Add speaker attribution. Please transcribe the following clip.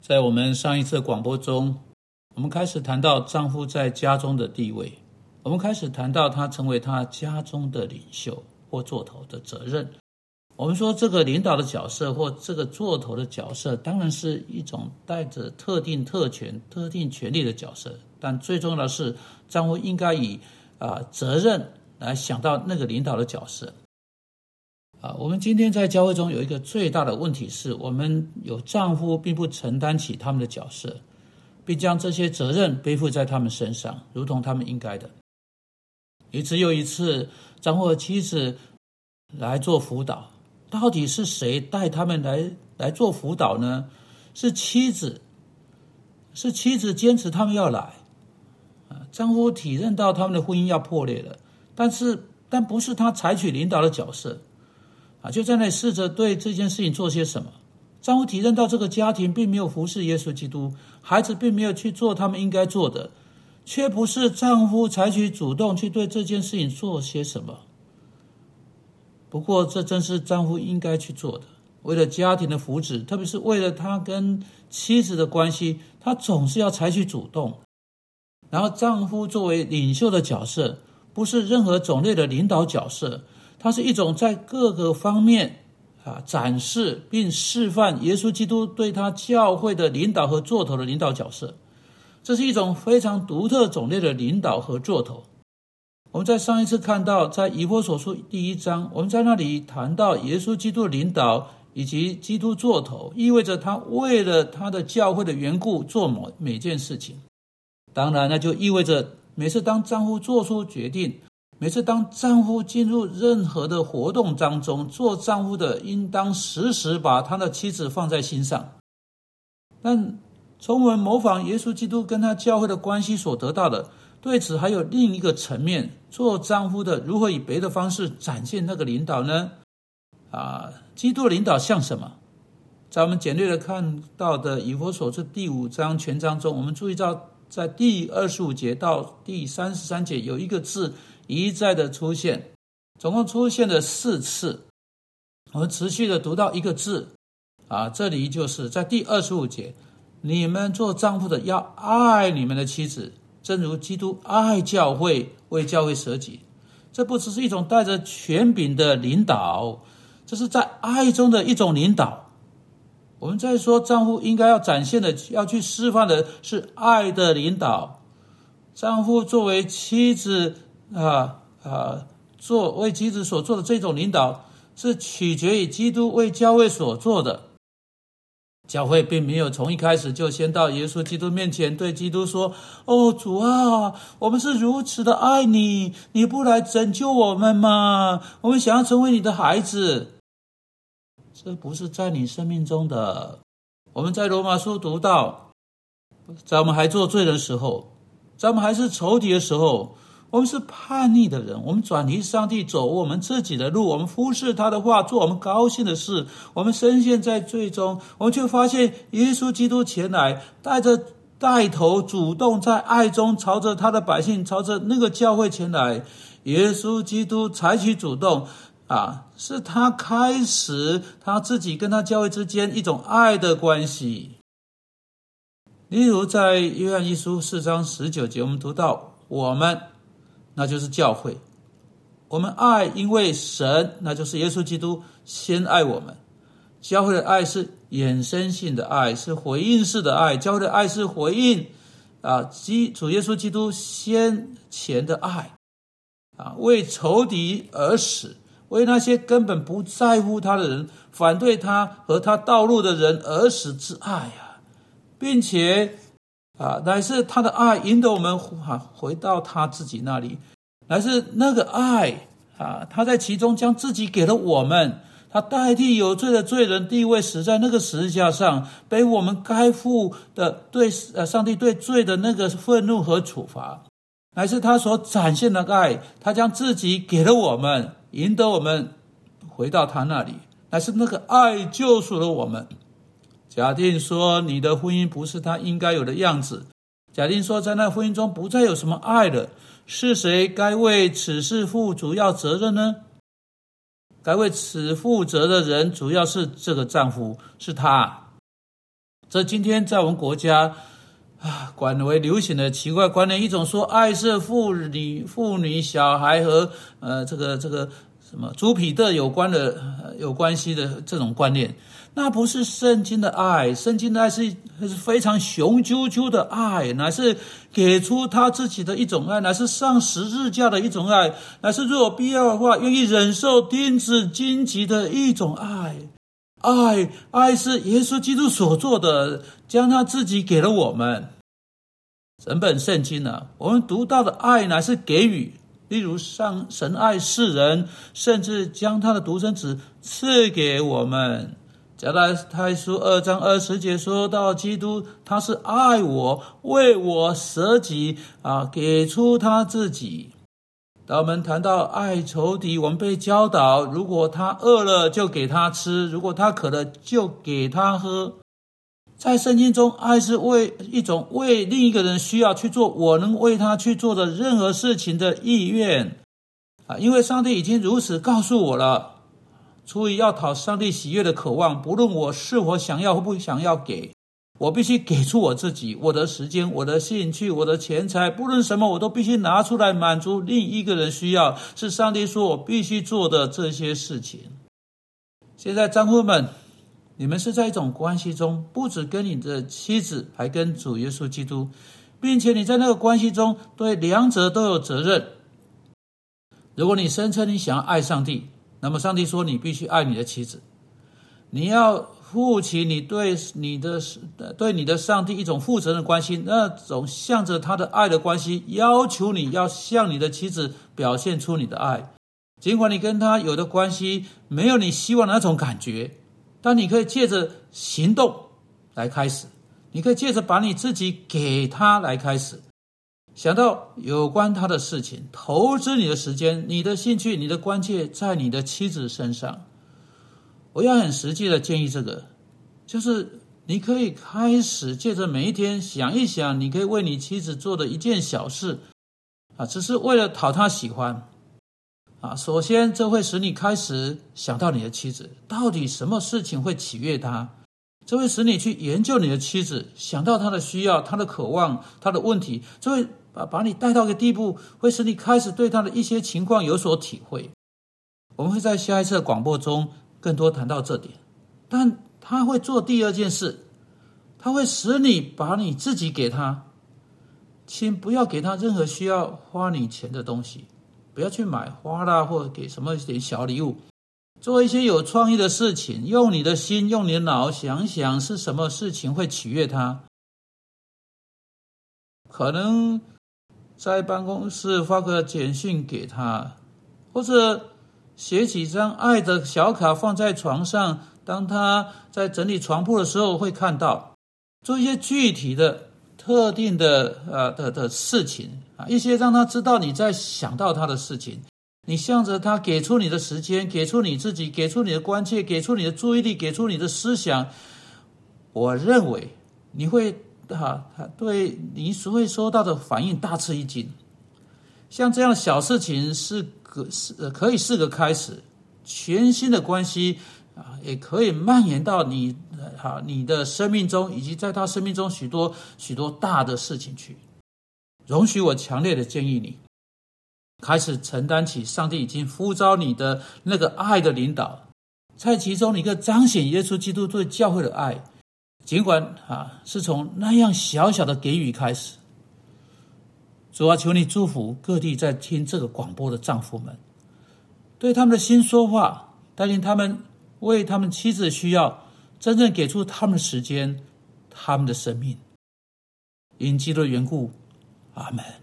Speaker 1: 在我们上一次广播中，我们开始谈到丈夫在家中的地位，我们开始谈到他成为他家中的领袖或座头的责任。我们说，这个领导的角色或这个座头的角色，当然是一种带着特定特权、特定权利的角色，但最重要的是，丈夫应该以啊责任来想到那个领导的角色。啊，我们今天在教会中有一个最大的问题是，我们有丈夫并不承担起他们的角色，并将这些责任背负在他们身上，如同他们应该的。一次又一次，丈夫和妻子来做辅导，到底是谁带他们来来做辅导呢？是妻子，是妻子坚持他们要来。啊，丈夫体认到他们的婚姻要破裂了，但是但不是他采取领导的角色。啊，就在那里试着对这件事情做些什么。丈夫体认到这个家庭并没有服侍耶稣基督，孩子并没有去做他们应该做的，却不是丈夫采取主动去对这件事情做些什么。不过，这正是丈夫应该去做的。为了家庭的福祉，特别是为了他跟妻子的关系，他总是要采取主动。然后，丈夫作为领袖的角色，不是任何种类的领导角色。它是一种在各个方面啊展示并示范耶稣基督对他教会的领导和座头的领导角色，这是一种非常独特种类的领导和座头。我们在上一次看到，在以弗所书第一章，我们在那里谈到耶稣基督领导以及基督座头，意味着他为了他的教会的缘故做某每件事情。当然，那就意味着每次当丈夫做出决定。每次当丈夫进入任何的活动当中，做丈夫的应当时时把他的妻子放在心上。但从我们模仿耶稣基督跟他教会的关系所得到的，对此还有另一个层面：做丈夫的如何以别的方式展现那个领导呢？啊，基督领导像什么？在我们简略的看到的以弗所这第五章全章中，我们注意到在第二十五节到第三十三节有一个字。一再的出现，总共出现了四次。我们持续的读到一个字，啊，这里就是在第二十五节，你们做丈夫的要爱你们的妻子，正如基督爱教会，为教会舍己。这不只是一种带着权柄的领导，这是在爱中的一种领导。我们在说丈夫应该要展现的，要去示范的是爱的领导。丈夫作为妻子。啊啊！做为妻子所做的这种领导，是取决于基督为教会所做的。教会并没有从一开始就先到耶稣基督面前，对基督说：“哦，主啊，我们是如此的爱你，你不来拯救我们吗？我们想要成为你的孩子。”这不是在你生命中的。我们在罗马书读到，在我们还做罪的时候，在我们还是仇敌的时候。我们是叛逆的人，我们转离上帝，走我们自己的路，我们忽视他的话，做我们高兴的事。我们深陷在最终，我们却发现耶稣基督前来，带着带头，主动在爱中朝着他的百姓，朝着那个教会前来。耶稣基督采取主动，啊，是他开始他自己跟他教会之间一种爱的关系。例如在约翰一书四章十九节，我们读到我们。那就是教会，我们爱，因为神，那就是耶稣基督先爱我们。教会的爱是衍生性的爱，是回应式的爱。教会的爱是回应啊，基主耶稣基督先前的爱啊，为仇敌而死，为那些根本不在乎他的人、反对他和他道路的人而死之爱呀，并且。啊，乃是他的爱引导我们啊回到他自己那里，乃是那个爱啊，他在其中将自己给了我们，他代替有罪的罪人地位死在那个十字架上，背我们该负的对呃上帝对罪的那个愤怒和处罚，乃是他所展现的爱，他将自己给了我们，引得我们回到他那里，乃是那个爱救赎了我们。假定说你的婚姻不是他应该有的样子，假定说在那婚姻中不再有什么爱了，是谁该为此事负主要责任呢？该为此负责的人主要是这个丈夫，是他。这今天在我们国家啊，广为流行的奇怪观念，一种说爱是妇女、妇女、小孩和呃这个这个什么朱彼特有关的有关系的这种观念。那不是圣经的爱，圣经的爱是是非常雄赳赳的爱，乃是给出他自己的一种爱，乃是上十字架的一种爱，乃是若必要的话，愿意忍受钉子荆棘的一种爱。爱，爱是耶稣基督所做的，将他自己给了我们。整本圣经呢，我们读到的爱乃是给予，例如上神爱世人，甚至将他的独生子赐给我们。加拉太书二章二十节说到，基督他是爱我，为我舍己啊，给出他自己。当我们谈到爱仇敌，我们被教导，如果他饿了就给他吃，如果他渴了就给他喝。在圣经中，爱是为一种为另一个人需要去做我能为他去做的任何事情的意愿啊，因为上帝已经如此告诉我了。出于要讨上帝喜悦的渴望，不论我是否想要或不想要给，我必须给出我自己、我的时间、我的兴趣、我的钱财，不论什么，我都必须拿出来满足另一个人需要。是上帝说我必须做的这些事情。现在，丈夫们，你们是在一种关系中，不止跟你的妻子，还跟主耶稣基督，并且你在那个关系中对两者都有责任。如果你声称你想要爱上帝，那么，上帝说：“你必须爱你的妻子，你要负起你对你的对你的上帝一种负责任关系，那种向着他的爱的关系，要求你要向你的妻子表现出你的爱。尽管你跟他有的关系没有你希望的那种感觉，但你可以借着行动来开始，你可以借着把你自己给他来开始。”想到有关他的事情，投资你的时间、你的兴趣、你的关切在你的妻子身上。我要很实际的建议，这个就是你可以开始借着每一天想一想，你可以为你妻子做的一件小事啊，只是为了讨她喜欢啊。首先，这会使你开始想到你的妻子，到底什么事情会取悦她。这会使你去研究你的妻子，想到她的需要、她的渴望、她的问题，这会把把你带到一个地步，会使你开始对她的一些情况有所体会。我们会在下一次的广播中更多谈到这点，但他会做第二件事，他会使你把你自己给他，请不要给他任何需要花你钱的东西，不要去买花啦，或者给什么点小礼物。做一些有创意的事情，用你的心，用你的脑想想是什么事情会取悦他。可能在办公室发个简讯给他，或者写几张爱的小卡放在床上，当他在整理床铺的时候会看到。做一些具体的、特定的呃的的事情啊，一些让他知道你在想到他的事情。你向着他给出你的时间，给出你自己，给出你的关切，给出你的注意力，给出你的思想。我认为你会哈，他对你所会收到的反应大吃一惊。像这样小事情是可是可以是个开始，全新的关系啊，也可以蔓延到你哈你的生命中，以及在他生命中许多许多大的事情去。容许我强烈的建议你。开始承担起上帝已经呼召你的那个爱的领导，在其中你可彰显耶稣基督对教会的爱，尽管啊是从那样小小的给予开始。主啊，求你祝福各地在听这个广播的丈夫们，对他们的心说话，带领他们为他们妻子需要真正给出他们的时间、他们的生命。因基督的缘故，阿门。